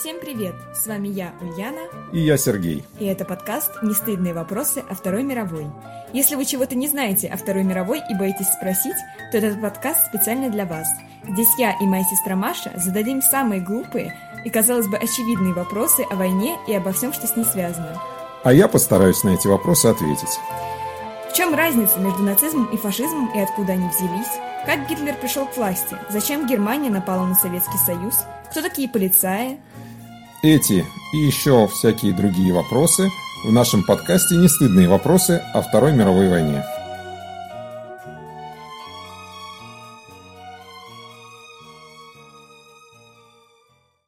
Всем привет! С вами я, Ульяна. И я, Сергей. И это подкаст «Нестыдные вопросы о Второй мировой». Если вы чего-то не знаете о Второй мировой и боитесь спросить, то этот подкаст специально для вас. Здесь я и моя сестра Маша зададим самые глупые и, казалось бы, очевидные вопросы о войне и обо всем, что с ней связано. А я постараюсь на эти вопросы ответить. В чем разница между нацизмом и фашизмом и откуда они взялись? Как Гитлер пришел к власти? Зачем Германия напала на Советский Союз? Кто такие полицаи? Эти и еще всякие другие вопросы в нашем подкасте «Не стыдные вопросы о Второй мировой войне».